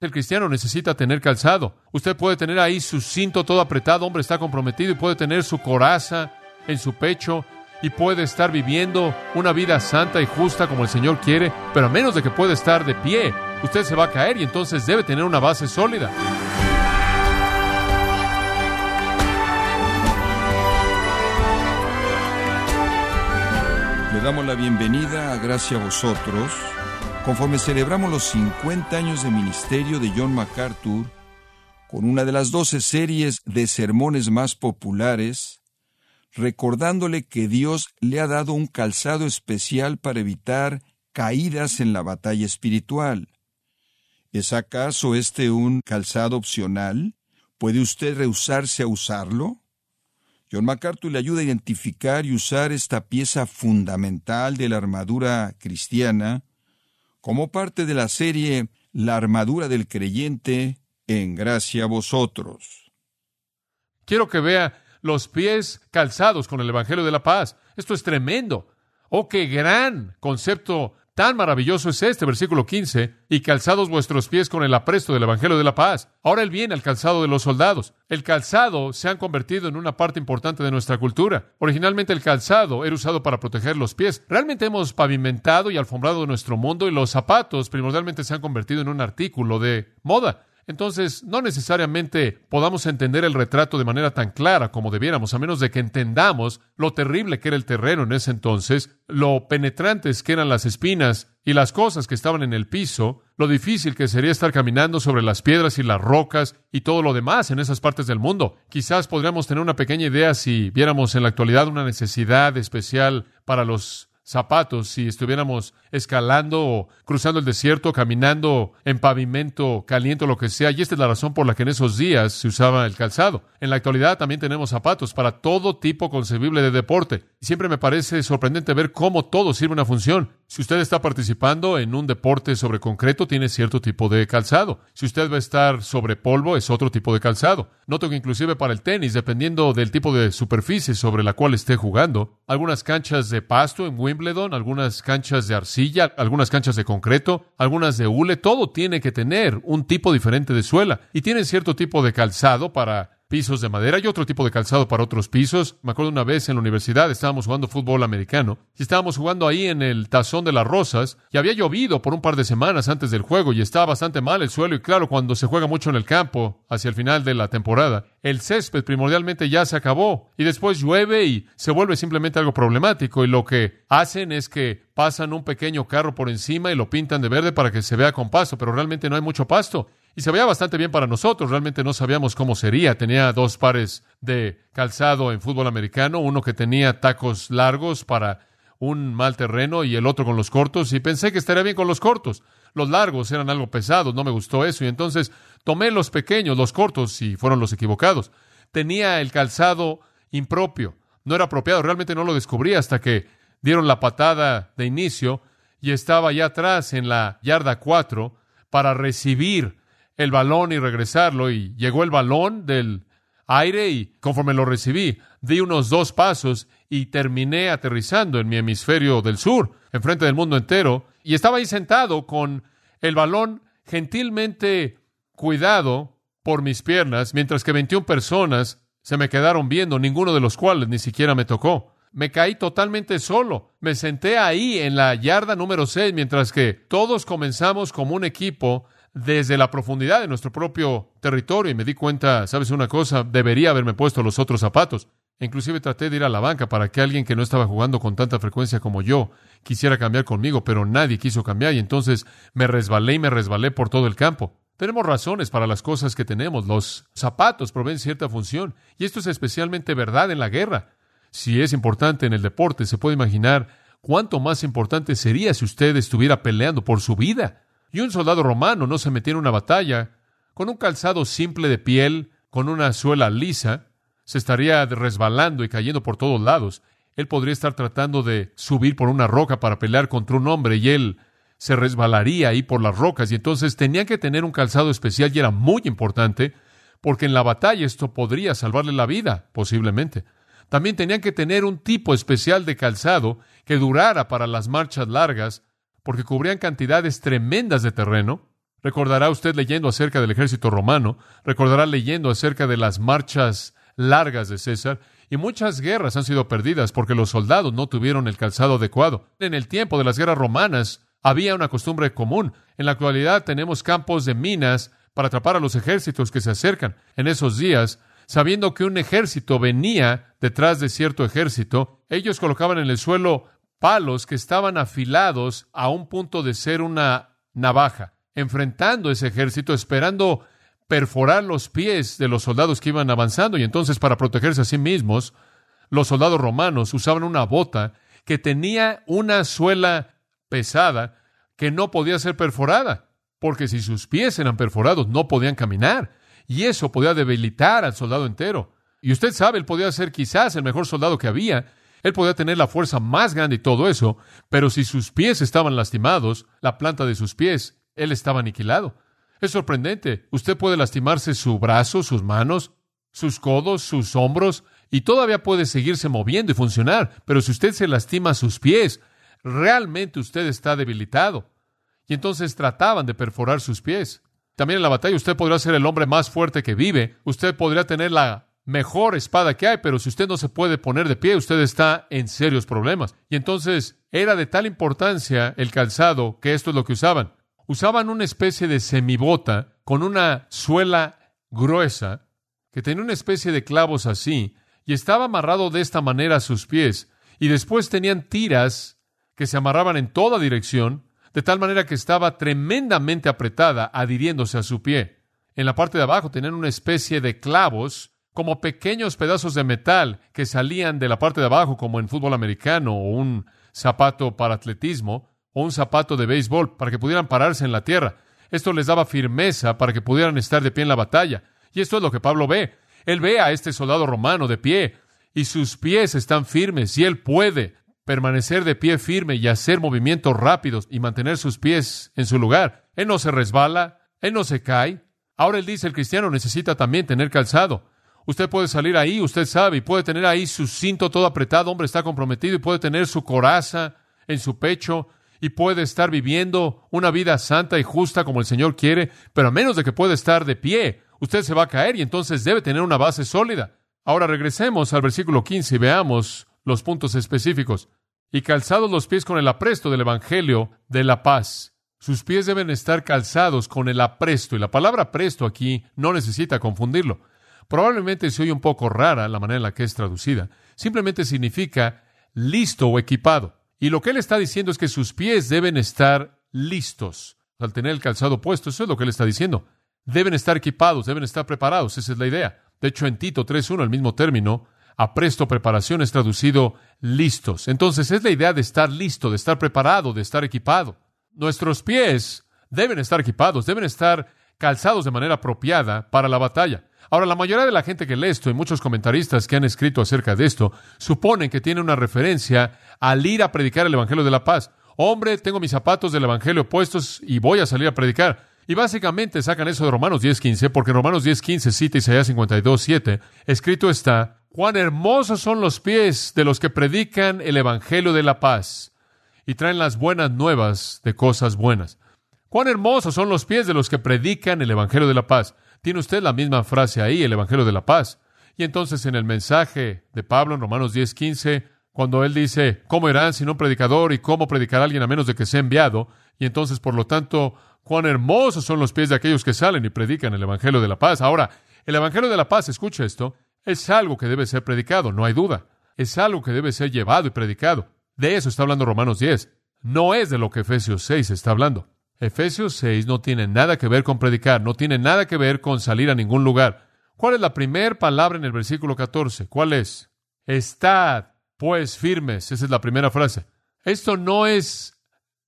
El cristiano necesita tener calzado. Usted puede tener ahí su cinto todo apretado, hombre está comprometido y puede tener su coraza en su pecho y puede estar viviendo una vida santa y justa como el Señor quiere, pero a menos de que pueda estar de pie, usted se va a caer y entonces debe tener una base sólida. Le damos la bienvenida a Gracia a vosotros, conforme celebramos los 50 años de ministerio de John MacArthur, con una de las 12 series de sermones más populares, recordándole que Dios le ha dado un calzado especial para evitar caídas en la batalla espiritual. ¿Es acaso este un calzado opcional? ¿Puede usted rehusarse a usarlo? John MacArthur le ayuda a identificar y usar esta pieza fundamental de la armadura cristiana como parte de la serie La armadura del creyente en gracia a vosotros. Quiero que vea los pies calzados con el Evangelio de la Paz. Esto es tremendo. Oh, qué gran concepto Tan maravilloso es este versículo 15, y calzados vuestros pies con el apresto del Evangelio de la paz. Ahora él viene al calzado de los soldados. El calzado se ha convertido en una parte importante de nuestra cultura. Originalmente el calzado era usado para proteger los pies. Realmente hemos pavimentado y alfombrado nuestro mundo y los zapatos primordialmente se han convertido en un artículo de moda. Entonces, no necesariamente podamos entender el retrato de manera tan clara como debiéramos, a menos de que entendamos lo terrible que era el terreno en ese entonces, lo penetrantes que eran las espinas y las cosas que estaban en el piso, lo difícil que sería estar caminando sobre las piedras y las rocas y todo lo demás en esas partes del mundo. Quizás podríamos tener una pequeña idea si viéramos en la actualidad una necesidad especial para los zapatos si estuviéramos escalando o cruzando el desierto, caminando en pavimento caliente o lo que sea. Y esta es la razón por la que en esos días se usaba el calzado. En la actualidad también tenemos zapatos para todo tipo concebible de deporte. Siempre me parece sorprendente ver cómo todo sirve una función. Si usted está participando en un deporte sobre concreto, tiene cierto tipo de calzado. Si usted va a estar sobre polvo, es otro tipo de calzado. Noto que inclusive para el tenis, dependiendo del tipo de superficie sobre la cual esté jugando, algunas canchas de pasto en Wimbledon, algunas canchas de arcilla, algunas canchas de concreto, algunas de hule, todo tiene que tener un tipo diferente de suela y tienen cierto tipo de calzado para pisos de madera y otro tipo de calzado para otros pisos. Me acuerdo una vez en la universidad estábamos jugando fútbol americano y estábamos jugando ahí en el tazón de las rosas y había llovido por un par de semanas antes del juego y estaba bastante mal el suelo y claro, cuando se juega mucho en el campo hacia el final de la temporada, el césped primordialmente ya se acabó y después llueve y se vuelve simplemente algo problemático y lo que hacen es que pasan un pequeño carro por encima y lo pintan de verde para que se vea con pasto, pero realmente no hay mucho pasto y se veía bastante bien para nosotros. Realmente no sabíamos cómo sería. Tenía dos pares de calzado en fútbol americano, uno que tenía tacos largos para un mal terreno y el otro con los cortos, y pensé que estaría bien con los cortos. Los largos eran algo pesados, no me gustó eso, y entonces tomé los pequeños, los cortos, y fueron los equivocados. Tenía el calzado impropio, no era apropiado, realmente no lo descubrí hasta que dieron la patada de inicio y estaba allá atrás en la yarda 4 para recibir el balón y regresarlo. Y llegó el balón del aire y conforme lo recibí, di unos dos pasos y terminé aterrizando en mi hemisferio del sur, enfrente del mundo entero. Y estaba ahí sentado con el balón gentilmente cuidado por mis piernas, mientras que 21 personas se me quedaron viendo, ninguno de los cuales ni siquiera me tocó. Me caí totalmente solo. Me senté ahí en la yarda número 6, mientras que todos comenzamos como un equipo desde la profundidad de nuestro propio territorio y me di cuenta, sabes una cosa, debería haberme puesto los otros zapatos. Inclusive traté de ir a la banca para que alguien que no estaba jugando con tanta frecuencia como yo quisiera cambiar conmigo, pero nadie quiso cambiar y entonces me resbalé y me resbalé por todo el campo. Tenemos razones para las cosas que tenemos. Los zapatos proveen cierta función y esto es especialmente verdad en la guerra. Si es importante en el deporte, se puede imaginar cuánto más importante sería si usted estuviera peleando por su vida. Y un soldado romano no se metía en una batalla con un calzado simple de piel, con una suela lisa, se estaría resbalando y cayendo por todos lados. Él podría estar tratando de subir por una roca para pelear contra un hombre y él se resbalaría ahí por las rocas y entonces tenía que tener un calzado especial y era muy importante porque en la batalla esto podría salvarle la vida, posiblemente. También tenían que tener un tipo especial de calzado que durara para las marchas largas porque cubrían cantidades tremendas de terreno. Recordará usted leyendo acerca del ejército romano, recordará leyendo acerca de las marchas largas de César, y muchas guerras han sido perdidas porque los soldados no tuvieron el calzado adecuado. En el tiempo de las guerras romanas había una costumbre común. En la actualidad tenemos campos de minas para atrapar a los ejércitos que se acercan. En esos días, sabiendo que un ejército venía detrás de cierto ejército, ellos colocaban en el suelo palos que estaban afilados a un punto de ser una navaja, enfrentando ese ejército, esperando perforar los pies de los soldados que iban avanzando y entonces para protegerse a sí mismos, los soldados romanos usaban una bota que tenía una suela pesada que no podía ser perforada, porque si sus pies eran perforados no podían caminar y eso podía debilitar al soldado entero. Y usted sabe, él podía ser quizás el mejor soldado que había, él podía tener la fuerza más grande y todo eso, pero si sus pies estaban lastimados, la planta de sus pies, él estaba aniquilado. Es sorprendente. Usted puede lastimarse su brazo, sus manos, sus codos, sus hombros, y todavía puede seguirse moviendo y funcionar. Pero si usted se lastima sus pies, realmente usted está debilitado. Y entonces trataban de perforar sus pies. También en la batalla usted podrá ser el hombre más fuerte que vive. Usted podría tener la mejor espada que hay, pero si usted no se puede poner de pie, usted está en serios problemas. Y entonces era de tal importancia el calzado que esto es lo que usaban usaban una especie de semibota con una suela gruesa que tenía una especie de clavos así y estaba amarrado de esta manera a sus pies y después tenían tiras que se amarraban en toda dirección de tal manera que estaba tremendamente apretada adhiriéndose a su pie. En la parte de abajo tenían una especie de clavos como pequeños pedazos de metal que salían de la parte de abajo como en fútbol americano o un zapato para atletismo o un zapato de béisbol para que pudieran pararse en la tierra. Esto les daba firmeza para que pudieran estar de pie en la batalla. Y esto es lo que Pablo ve. Él ve a este soldado romano de pie y sus pies están firmes y él puede permanecer de pie firme y hacer movimientos rápidos y mantener sus pies en su lugar. Él no se resbala, él no se cae. Ahora él dice, el cristiano necesita también tener calzado. Usted puede salir ahí, usted sabe, y puede tener ahí su cinto todo apretado, hombre está comprometido, y puede tener su coraza en su pecho, y puede estar viviendo una vida santa y justa como el Señor quiere, pero a menos de que pueda estar de pie, usted se va a caer y entonces debe tener una base sólida. Ahora regresemos al versículo 15 y veamos los puntos específicos. Y calzados los pies con el apresto del Evangelio de la paz. Sus pies deben estar calzados con el apresto, y la palabra presto aquí no necesita confundirlo. Probablemente se oye un poco rara la manera en la que es traducida. Simplemente significa listo o equipado. Y lo que él está diciendo es que sus pies deben estar listos al tener el calzado puesto. Eso es lo que él está diciendo. Deben estar equipados, deben estar preparados. Esa es la idea. De hecho, en Tito 3.1, el mismo término, apresto preparación es traducido listos. Entonces, es la idea de estar listo, de estar preparado, de estar equipado. Nuestros pies deben estar equipados, deben estar calzados de manera apropiada para la batalla. Ahora, la mayoría de la gente que lee esto y muchos comentaristas que han escrito acerca de esto suponen que tiene una referencia al ir a predicar el Evangelio de la paz. Hombre, tengo mis zapatos del Evangelio puestos y voy a salir a predicar. Y básicamente sacan eso de Romanos 10.15, porque en Romanos 10.15 cita Isaías 52.7, escrito está, cuán hermosos son los pies de los que predican el Evangelio de la paz y traen las buenas nuevas de cosas buenas. Cuán hermosos son los pies de los que predican el Evangelio de la paz. Tiene usted la misma frase ahí, el Evangelio de la Paz. Y entonces en el mensaje de Pablo en Romanos 10:15, cuando él dice, ¿cómo irán sin un predicador y cómo predicará alguien a menos de que sea enviado? Y entonces, por lo tanto, cuán hermosos son los pies de aquellos que salen y predican el Evangelio de la Paz. Ahora, el Evangelio de la Paz, escucha esto, es algo que debe ser predicado, no hay duda. Es algo que debe ser llevado y predicado. De eso está hablando Romanos 10. No es de lo que Efesios 6 está hablando. Efesios 6 no tiene nada que ver con predicar, no tiene nada que ver con salir a ningún lugar. ¿Cuál es la primera palabra en el versículo 14? ¿Cuál es? Estad, pues, firmes. Esa es la primera frase. Esto no es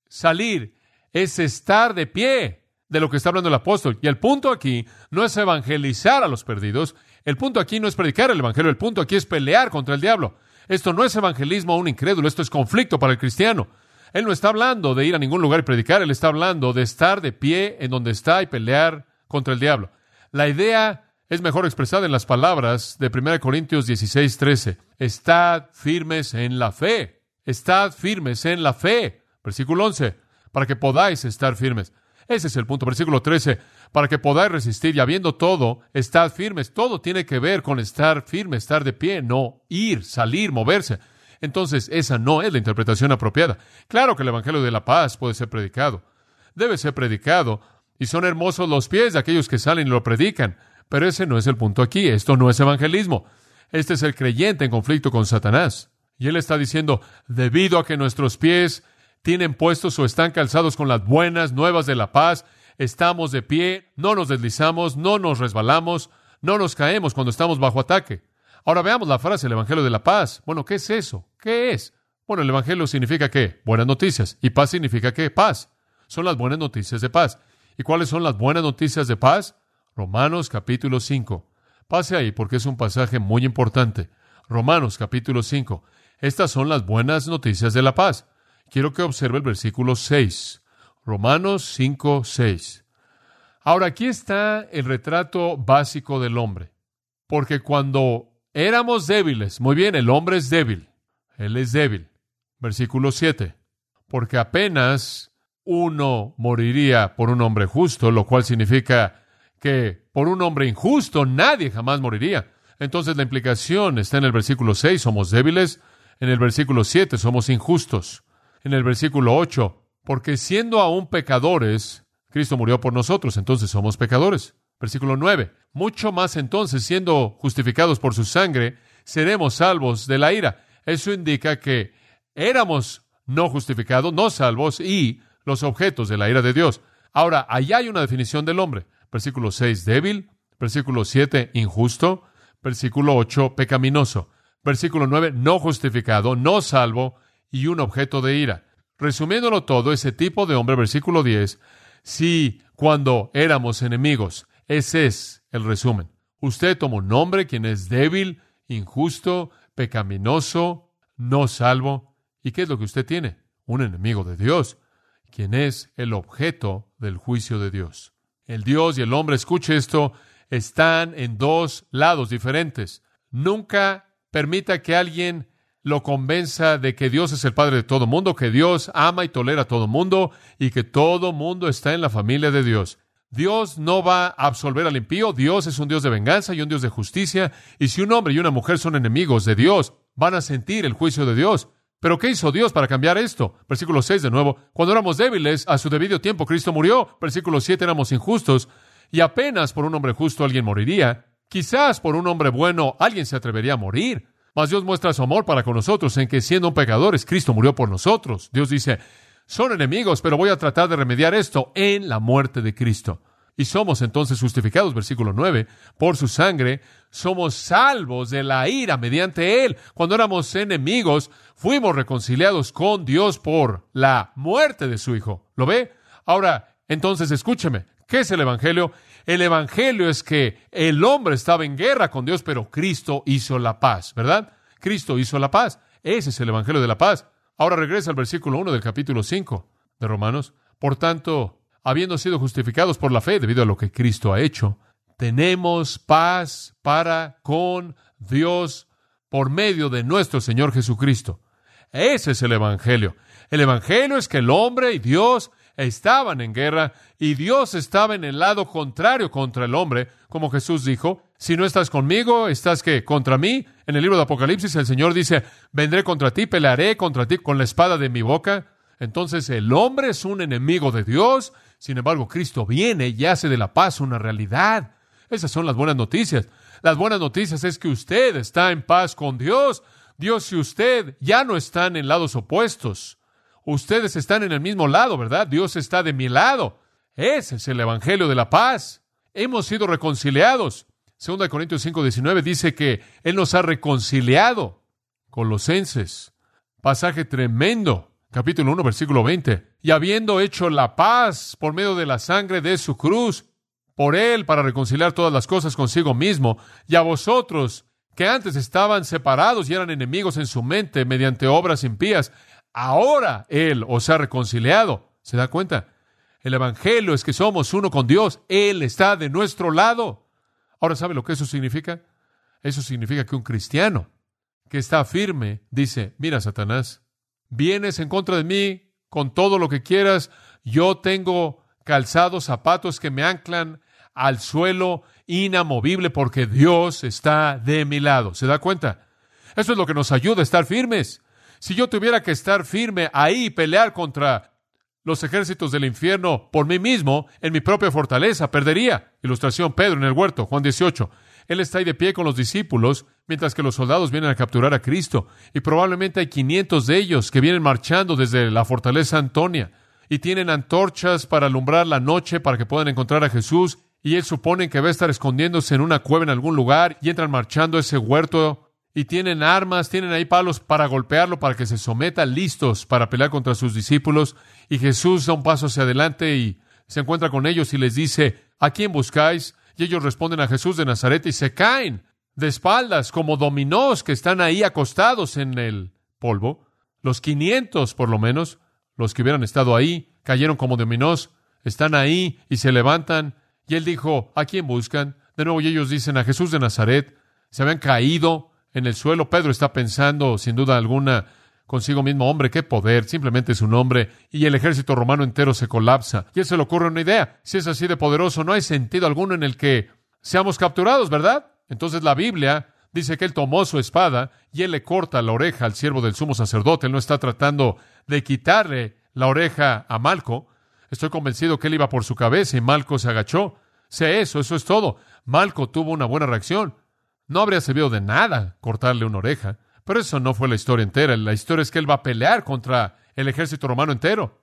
salir, es estar de pie de lo que está hablando el apóstol. Y el punto aquí no es evangelizar a los perdidos, el punto aquí no es predicar el evangelio, el punto aquí es pelear contra el diablo. Esto no es evangelismo a un incrédulo, esto es conflicto para el cristiano. Él no está hablando de ir a ningún lugar y predicar, él está hablando de estar de pie en donde está y pelear contra el diablo. La idea es mejor expresada en las palabras de 1 Corintios 16, 13. Estad firmes en la fe. Estad firmes en la fe. Versículo 11. Para que podáis estar firmes. Ese es el punto. Versículo 13. Para que podáis resistir y habiendo todo, estad firmes. Todo tiene que ver con estar firme, estar de pie, no ir, salir, moverse. Entonces, esa no es la interpretación apropiada. Claro que el Evangelio de la paz puede ser predicado. Debe ser predicado. Y son hermosos los pies de aquellos que salen y lo predican. Pero ese no es el punto aquí. Esto no es evangelismo. Este es el creyente en conflicto con Satanás. Y él está diciendo, debido a que nuestros pies tienen puestos o están calzados con las buenas nuevas de la paz, estamos de pie, no nos deslizamos, no nos resbalamos, no nos caemos cuando estamos bajo ataque. Ahora veamos la frase, el Evangelio de la paz. Bueno, ¿qué es eso? ¿Qué es? Bueno, el Evangelio significa qué? Buenas noticias. ¿Y paz significa qué? Paz. Son las buenas noticias de paz. ¿Y cuáles son las buenas noticias de paz? Romanos capítulo 5. Pase ahí porque es un pasaje muy importante. Romanos capítulo 5. Estas son las buenas noticias de la paz. Quiero que observe el versículo 6. Romanos 5, 6. Ahora aquí está el retrato básico del hombre. Porque cuando éramos débiles, muy bien, el hombre es débil. Él es débil. Versículo 7. Porque apenas uno moriría por un hombre justo, lo cual significa que por un hombre injusto nadie jamás moriría. Entonces la implicación está en el versículo 6, somos débiles, en el versículo 7 somos injustos, en el versículo 8, porque siendo aún pecadores, Cristo murió por nosotros, entonces somos pecadores. Versículo 9, mucho más entonces, siendo justificados por su sangre, seremos salvos de la ira. Eso indica que éramos no justificados, no salvos y los objetos de la ira de Dios. Ahora, allá hay una definición del hombre. Versículo 6, débil. Versículo 7, injusto. Versículo 8, pecaminoso. Versículo 9, no justificado, no salvo y un objeto de ira. Resumiéndolo todo, ese tipo de hombre, versículo 10, si cuando éramos enemigos, ese es el resumen. Usted toma un hombre quien es débil, injusto, pecaminoso, no salvo. ¿Y qué es lo que usted tiene? Un enemigo de Dios, quien es el objeto del juicio de Dios. El Dios y el hombre, escuche esto, están en dos lados diferentes. Nunca permita que alguien lo convenza de que Dios es el Padre de todo mundo, que Dios ama y tolera a todo mundo y que todo mundo está en la familia de Dios. Dios no va a absolver al impío, Dios es un Dios de venganza y un Dios de justicia, y si un hombre y una mujer son enemigos de Dios, van a sentir el juicio de Dios. Pero ¿qué hizo Dios para cambiar esto? Versículo 6 de nuevo. Cuando éramos débiles, a su debido tiempo Cristo murió. Versículo 7 éramos injustos y apenas por un hombre justo alguien moriría. Quizás por un hombre bueno alguien se atrevería a morir. Mas Dios muestra su amor para con nosotros en que siendo pecadores, Cristo murió por nosotros. Dios dice, son enemigos, pero voy a tratar de remediar esto en la muerte de Cristo. Y somos entonces justificados, versículo 9, por su sangre, somos salvos de la ira mediante Él. Cuando éramos enemigos, fuimos reconciliados con Dios por la muerte de su Hijo. ¿Lo ve? Ahora, entonces escúcheme, ¿qué es el Evangelio? El Evangelio es que el hombre estaba en guerra con Dios, pero Cristo hizo la paz, ¿verdad? Cristo hizo la paz. Ese es el Evangelio de la paz. Ahora regresa al versículo 1 del capítulo 5 de Romanos. Por tanto, habiendo sido justificados por la fe debido a lo que Cristo ha hecho, tenemos paz para con Dios por medio de nuestro Señor Jesucristo. Ese es el Evangelio. El Evangelio es que el hombre y Dios estaban en guerra y Dios estaba en el lado contrario contra el hombre, como Jesús dijo, si no estás conmigo, estás que contra mí. En el libro de Apocalipsis el Señor dice, vendré contra ti, pelearé contra ti con la espada de mi boca. Entonces el hombre es un enemigo de Dios sin embargo, Cristo viene y hace de la paz una realidad. Esas son las buenas noticias. Las buenas noticias es que usted está en paz con Dios. Dios y usted ya no están en lados opuestos. Ustedes están en el mismo lado, ¿verdad? Dios está de mi lado. Ese es el Evangelio de la paz. Hemos sido reconciliados. Segunda de Corintios 5, 19 dice que Él nos ha reconciliado. Colosenses. Pasaje tremendo capítulo 1, versículo 20. Y habiendo hecho la paz por medio de la sangre de su cruz, por él para reconciliar todas las cosas consigo mismo, y a vosotros, que antes estaban separados y eran enemigos en su mente mediante obras impías, ahora él os ha reconciliado. ¿Se da cuenta? El Evangelio es que somos uno con Dios. Él está de nuestro lado. Ahora, ¿sabe lo que eso significa? Eso significa que un cristiano que está firme dice, mira, Satanás, vienes en contra de mí con todo lo que quieras, yo tengo calzados, zapatos que me anclan al suelo inamovible porque Dios está de mi lado. ¿Se da cuenta? Eso es lo que nos ayuda a estar firmes. Si yo tuviera que estar firme ahí y pelear contra los ejércitos del infierno por mí mismo, en mi propia fortaleza, perdería. Ilustración Pedro en el huerto, Juan 18. Él está ahí de pie con los discípulos, mientras que los soldados vienen a capturar a Cristo. Y probablemente hay 500 de ellos que vienen marchando desde la fortaleza Antonia y tienen antorchas para alumbrar la noche para que puedan encontrar a Jesús. Y él supone que va a estar escondiéndose en una cueva en algún lugar y entran marchando a ese huerto y tienen armas, tienen ahí palos para golpearlo, para que se someta, listos para pelear contra sus discípulos. Y Jesús da un paso hacia adelante y se encuentra con ellos y les dice, ¿a quién buscáis? Y ellos responden a Jesús de Nazaret y se caen de espaldas como dominós que están ahí acostados en el polvo. Los 500 por lo menos, los que hubieran estado ahí, cayeron como dominós, están ahí y se levantan. Y él dijo, ¿a quién buscan? De nuevo ellos dicen a Jesús de Nazaret. Se habían caído en el suelo. Pedro está pensando, sin duda alguna, consigo mismo, hombre, qué poder, simplemente es un hombre, y el ejército romano entero se colapsa. Y se le ocurre una idea. Si es así de poderoso, no hay sentido alguno en el que seamos capturados, ¿verdad? Entonces la Biblia dice que él tomó su espada y él le corta la oreja al siervo del sumo sacerdote. Él no está tratando de quitarle la oreja a Malco. Estoy convencido que él iba por su cabeza y Malco se agachó. Sé eso, eso es todo. Malco tuvo una buena reacción. No habría servido de nada cortarle una oreja, pero eso no fue la historia entera. La historia es que él va a pelear contra el ejército romano entero.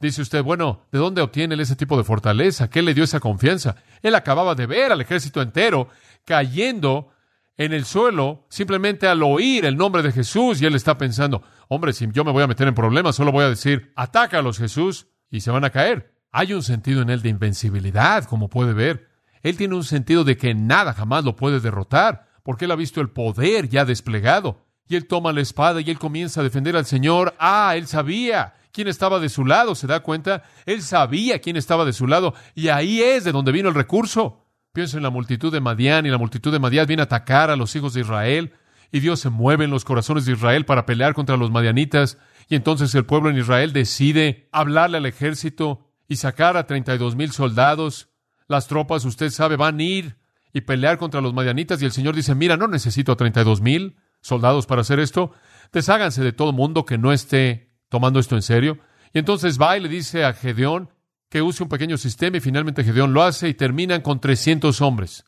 Dice usted, bueno, ¿de dónde obtiene él ese tipo de fortaleza? ¿Qué le dio esa confianza? Él acababa de ver al ejército entero cayendo en el suelo simplemente al oír el nombre de Jesús y él está pensando, hombre, si yo me voy a meter en problemas, solo voy a decir, atácalos Jesús y se van a caer. Hay un sentido en él de invencibilidad, como puede ver. Él tiene un sentido de que nada jamás lo puede derrotar porque él ha visto el poder ya desplegado. Y él toma la espada y él comienza a defender al Señor. Ah, él sabía quién estaba de su lado, ¿se da cuenta? Él sabía quién estaba de su lado y ahí es de donde vino el recurso. Pienso en la multitud de Madián y la multitud de Madián viene a atacar a los hijos de Israel y Dios se mueve en los corazones de Israel para pelear contra los madianitas y entonces el pueblo en Israel decide hablarle al ejército y sacar a 32 mil soldados. Las tropas, usted sabe, van a ir y pelear contra los madianitas y el Señor dice, mira, no necesito a 32 mil soldados para hacer esto, desháganse de todo mundo que no esté tomando esto en serio. Y entonces va y le dice a Gedeón que use un pequeño sistema y finalmente Gedeón lo hace y terminan con 300 hombres.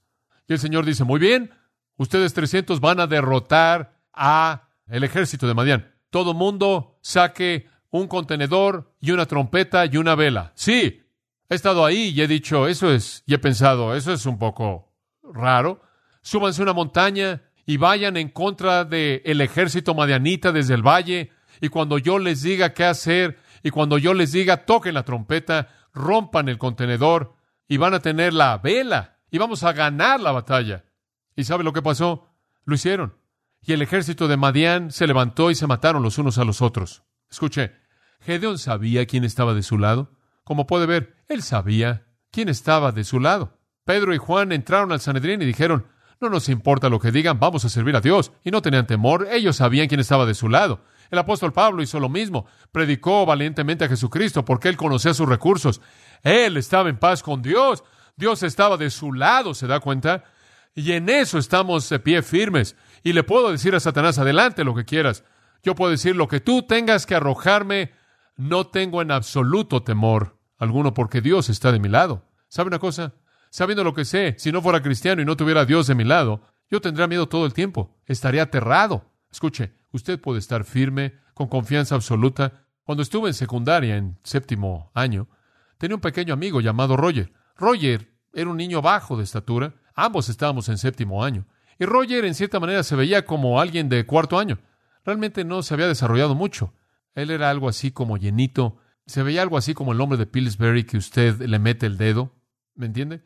Y el Señor dice, muy bien, ustedes 300 van a derrotar a el ejército de Madián. Todo mundo saque un contenedor y una trompeta y una vela. Sí, he estado ahí y he dicho, eso es, y he pensado, eso es un poco raro, súbanse una montaña y vayan en contra del el ejército madianita desde el valle, y cuando yo les diga qué hacer, y cuando yo les diga toquen la trompeta, rompan el contenedor, y van a tener la vela, y vamos a ganar la batalla. ¿Y sabe lo que pasó? Lo hicieron. Y el ejército de Madián se levantó y se mataron los unos a los otros. Escuche, Gedeón sabía quién estaba de su lado. Como puede ver, él sabía quién estaba de su lado. Pedro y Juan entraron al Sanedrín y dijeron, no nos importa lo que digan, vamos a servir a Dios. Y no tenían temor, ellos sabían quién estaba de su lado. El apóstol Pablo hizo lo mismo, predicó valientemente a Jesucristo porque él conocía sus recursos. Él estaba en paz con Dios, Dios estaba de su lado, ¿se da cuenta? Y en eso estamos de pie firmes. Y le puedo decir a Satanás, adelante lo que quieras. Yo puedo decir lo que tú tengas que arrojarme, no tengo en absoluto temor alguno porque Dios está de mi lado. ¿Sabe una cosa? sabiendo lo que sé, si no fuera cristiano y no tuviera a Dios de mi lado, yo tendría miedo todo el tiempo, estaría aterrado. Escuche, usted puede estar firme, con confianza absoluta. Cuando estuve en secundaria, en séptimo año, tenía un pequeño amigo llamado Roger. Roger era un niño bajo de estatura, ambos estábamos en séptimo año, y Roger en cierta manera se veía como alguien de cuarto año. Realmente no se había desarrollado mucho. Él era algo así como llenito, se veía algo así como el hombre de Pillsbury que usted le mete el dedo, ¿me entiende?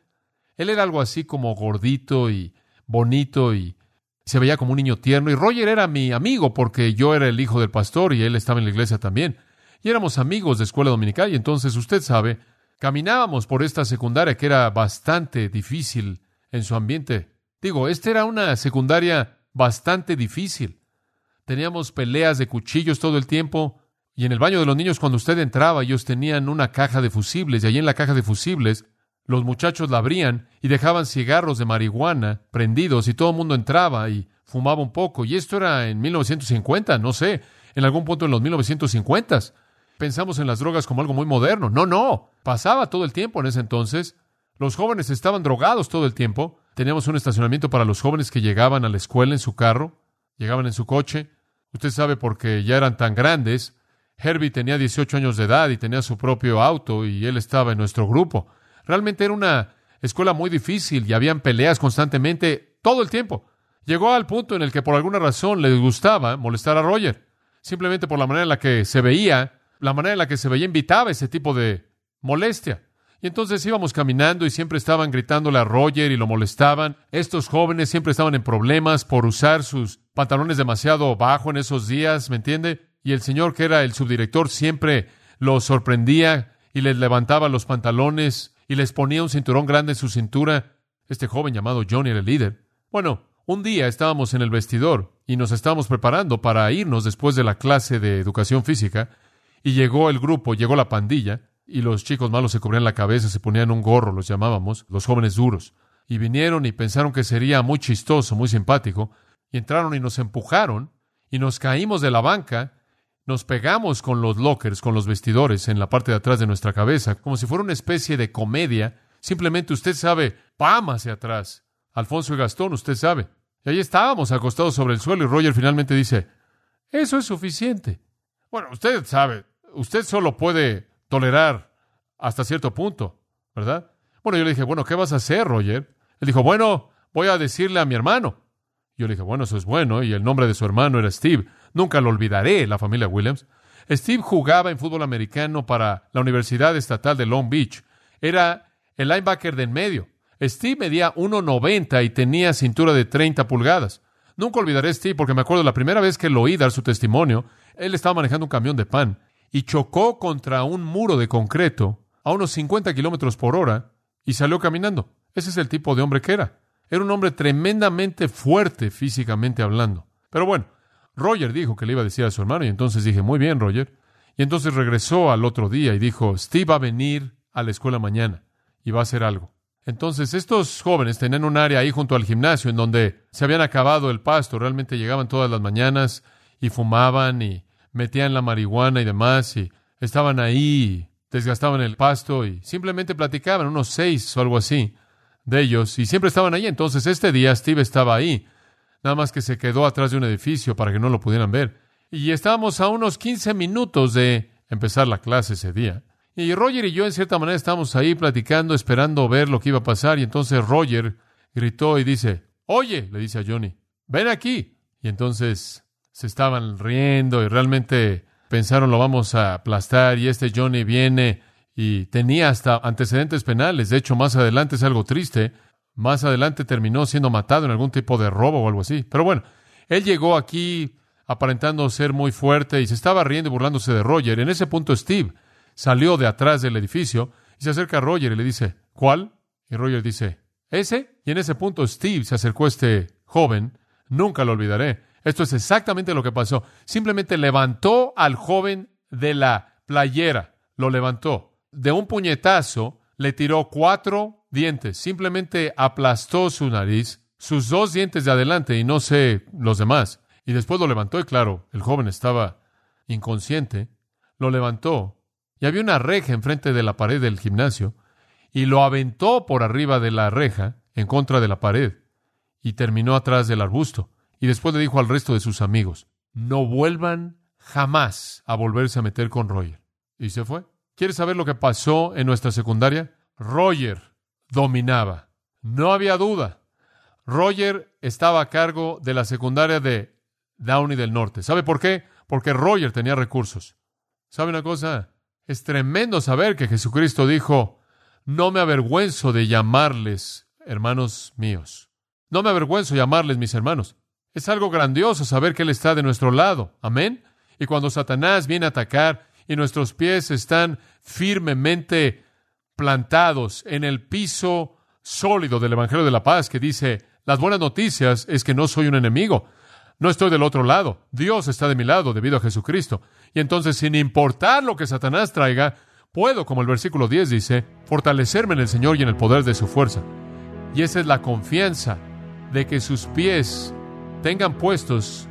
Él era algo así como gordito y bonito y se veía como un niño tierno. Y Roger era mi amigo porque yo era el hijo del pastor y él estaba en la iglesia también. Y éramos amigos de escuela dominical y entonces usted sabe, caminábamos por esta secundaria que era bastante difícil en su ambiente. Digo, esta era una secundaria bastante difícil. Teníamos peleas de cuchillos todo el tiempo Y en el baño de los niños, cuando usted entraba, ellos tenían una caja de fusibles, y allí en la caja de fusibles, los muchachos la abrían y dejaban cigarros de marihuana prendidos, y todo el mundo entraba y fumaba un poco. Y esto era en 1950, no sé, en algún punto en los 1950. Pensamos en las drogas como algo muy moderno. No, no, pasaba todo el tiempo en ese entonces. Los jóvenes estaban drogados todo el tiempo. Teníamos un estacionamiento para los jóvenes que llegaban a la escuela en su carro, llegaban en su coche. Usted sabe porque ya eran tan grandes. Herbie tenía 18 años de edad y tenía su propio auto y él estaba en nuestro grupo. Realmente era una escuela muy difícil y habían peleas constantemente todo el tiempo. Llegó al punto en el que por alguna razón le gustaba molestar a Roger, simplemente por la manera en la que se veía, la manera en la que se veía invitaba ese tipo de molestia. Y entonces íbamos caminando y siempre estaban gritándole a Roger y lo molestaban. Estos jóvenes siempre estaban en problemas por usar sus pantalones demasiado bajo en esos días, ¿me entiende? Y el señor que era el subdirector siempre los sorprendía y les levantaba los pantalones y les ponía un cinturón grande en su cintura. Este joven llamado Johnny era el líder. Bueno, un día estábamos en el vestidor y nos estábamos preparando para irnos después de la clase de educación física y llegó el grupo, llegó la pandilla y los chicos malos se cubrían la cabeza, se ponían un gorro, los llamábamos, los jóvenes duros. Y vinieron y pensaron que sería muy chistoso, muy simpático, y entraron y nos empujaron y nos caímos de la banca, nos pegamos con los lockers, con los vestidores en la parte de atrás de nuestra cabeza, como si fuera una especie de comedia. Simplemente usted sabe, ¡pam! hacia atrás. Alfonso y Gastón, usted sabe. Y ahí estábamos acostados sobre el suelo y Roger finalmente dice, eso es suficiente. Bueno, usted sabe, usted solo puede tolerar hasta cierto punto, ¿verdad? Bueno, yo le dije, bueno, ¿qué vas a hacer, Roger? Él dijo, bueno, voy a decirle a mi hermano. Yo le dije, bueno, eso es bueno, y el nombre de su hermano era Steve. Nunca lo olvidaré, la familia Williams. Steve jugaba en fútbol americano para la Universidad Estatal de Long Beach. Era el linebacker de en medio. Steve medía 1,90 y tenía cintura de 30 pulgadas. Nunca olvidaré a Steve porque me acuerdo la primera vez que lo oí dar su testimonio, él estaba manejando un camión de pan y chocó contra un muro de concreto a unos 50 kilómetros por hora y salió caminando. Ese es el tipo de hombre que era. Era un hombre tremendamente fuerte físicamente hablando. Pero bueno, Roger dijo que le iba a decir a su hermano y entonces dije, muy bien, Roger. Y entonces regresó al otro día y dijo, Steve va a venir a la escuela mañana y va a hacer algo. Entonces, estos jóvenes tenían un área ahí junto al gimnasio en donde se habían acabado el pasto. Realmente llegaban todas las mañanas y fumaban y metían la marihuana y demás y estaban ahí, desgastaban el pasto y simplemente platicaban, unos seis o algo así de ellos, y siempre estaban ahí. Entonces, este día Steve estaba ahí, nada más que se quedó atrás de un edificio para que no lo pudieran ver. Y estábamos a unos 15 minutos de empezar la clase ese día. Y Roger y yo, en cierta manera, estábamos ahí platicando, esperando ver lo que iba a pasar. Y entonces Roger gritó y dice, oye, le dice a Johnny, ven aquí. Y entonces se estaban riendo y realmente pensaron lo vamos a aplastar. Y este Johnny viene y tenía hasta antecedentes penales. De hecho, más adelante es algo triste. Más adelante terminó siendo matado en algún tipo de robo o algo así. Pero bueno, él llegó aquí aparentando ser muy fuerte y se estaba riendo y burlándose de Roger. En ese punto Steve salió de atrás del edificio y se acerca a Roger y le dice, ¿cuál? Y Roger dice, ¿ese? Y en ese punto Steve se acercó a este joven, nunca lo olvidaré. Esto es exactamente lo que pasó. Simplemente levantó al joven de la playera, lo levantó. De un puñetazo le tiró cuatro dientes, simplemente aplastó su nariz, sus dos dientes de adelante y no sé los demás. Y después lo levantó y claro, el joven estaba inconsciente. Lo levantó y había una reja enfrente de la pared del gimnasio, y lo aventó por arriba de la reja, en contra de la pared, y terminó atrás del arbusto. Y después le dijo al resto de sus amigos, no vuelvan jamás a volverse a meter con Roger. Y se fue. ¿Quieres saber lo que pasó en nuestra secundaria? Roger dominaba. No había duda. Roger estaba a cargo de la secundaria de Downey del Norte. ¿Sabe por qué? Porque Roger tenía recursos. ¿Sabe una cosa? Es tremendo saber que Jesucristo dijo, no me avergüenzo de llamarles hermanos míos. No me avergüenzo llamarles mis hermanos. Es algo grandioso saber que Él está de nuestro lado. Amén. Y cuando Satanás viene a atacar y nuestros pies están firmemente plantados en el piso sólido del Evangelio de la Paz que dice, las buenas noticias es que no soy un enemigo. No estoy del otro lado. Dios está de mi lado debido a Jesucristo. Y entonces, sin importar lo que Satanás traiga, puedo, como el versículo 10 dice, fortalecerme en el Señor y en el poder de su fuerza. Y esa es la confianza de que sus pies tengan puestos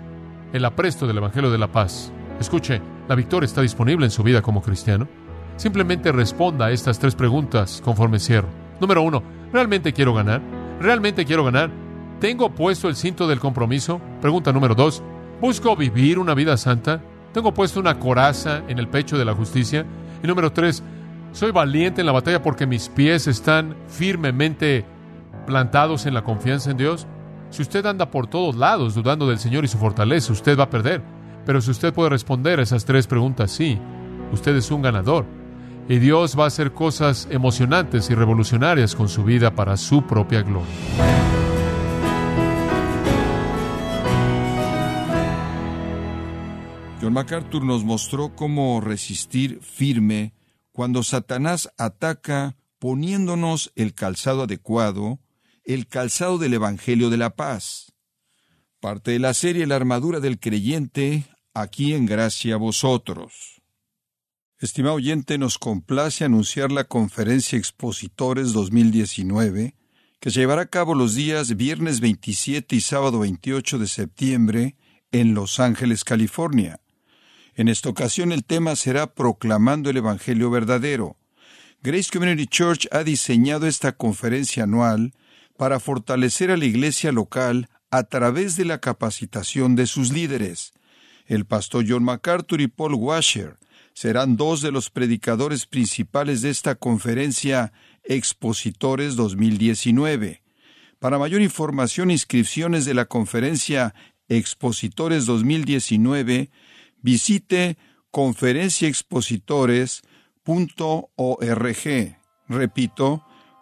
el apresto del Evangelio de la Paz. Escuche, la victoria está disponible en su vida como cristiano. Simplemente responda a estas tres preguntas conforme cierro. Número uno, ¿realmente quiero ganar? ¿Realmente quiero ganar? ¿Tengo puesto el cinto del compromiso? Pregunta número dos, ¿busco vivir una vida santa? ¿Tengo puesto una coraza en el pecho de la justicia? Y número tres, ¿soy valiente en la batalla porque mis pies están firmemente plantados en la confianza en Dios? Si usted anda por todos lados dudando del Señor y su fortaleza, usted va a perder. Pero si usted puede responder a esas tres preguntas, sí, usted es un ganador. Y Dios va a hacer cosas emocionantes y revolucionarias con su vida para su propia gloria. John MacArthur nos mostró cómo resistir firme cuando Satanás ataca poniéndonos el calzado adecuado, el calzado del Evangelio de la Paz. Parte de la serie La armadura del creyente, aquí en gracia a vosotros. Estimado oyente, nos complace anunciar la conferencia Expositores 2019, que se llevará a cabo los días viernes 27 y sábado 28 de septiembre en Los Ángeles, California. En esta ocasión el tema será Proclamando el Evangelio verdadero. Grace Community Church ha diseñado esta conferencia anual para fortalecer a la iglesia local a través de la capacitación de sus líderes. El pastor John MacArthur y Paul Washer serán dos de los predicadores principales de esta conferencia Expositores 2019. Para mayor información e inscripciones de la conferencia Expositores 2019, visite conferenciaexpositores.org. Repito,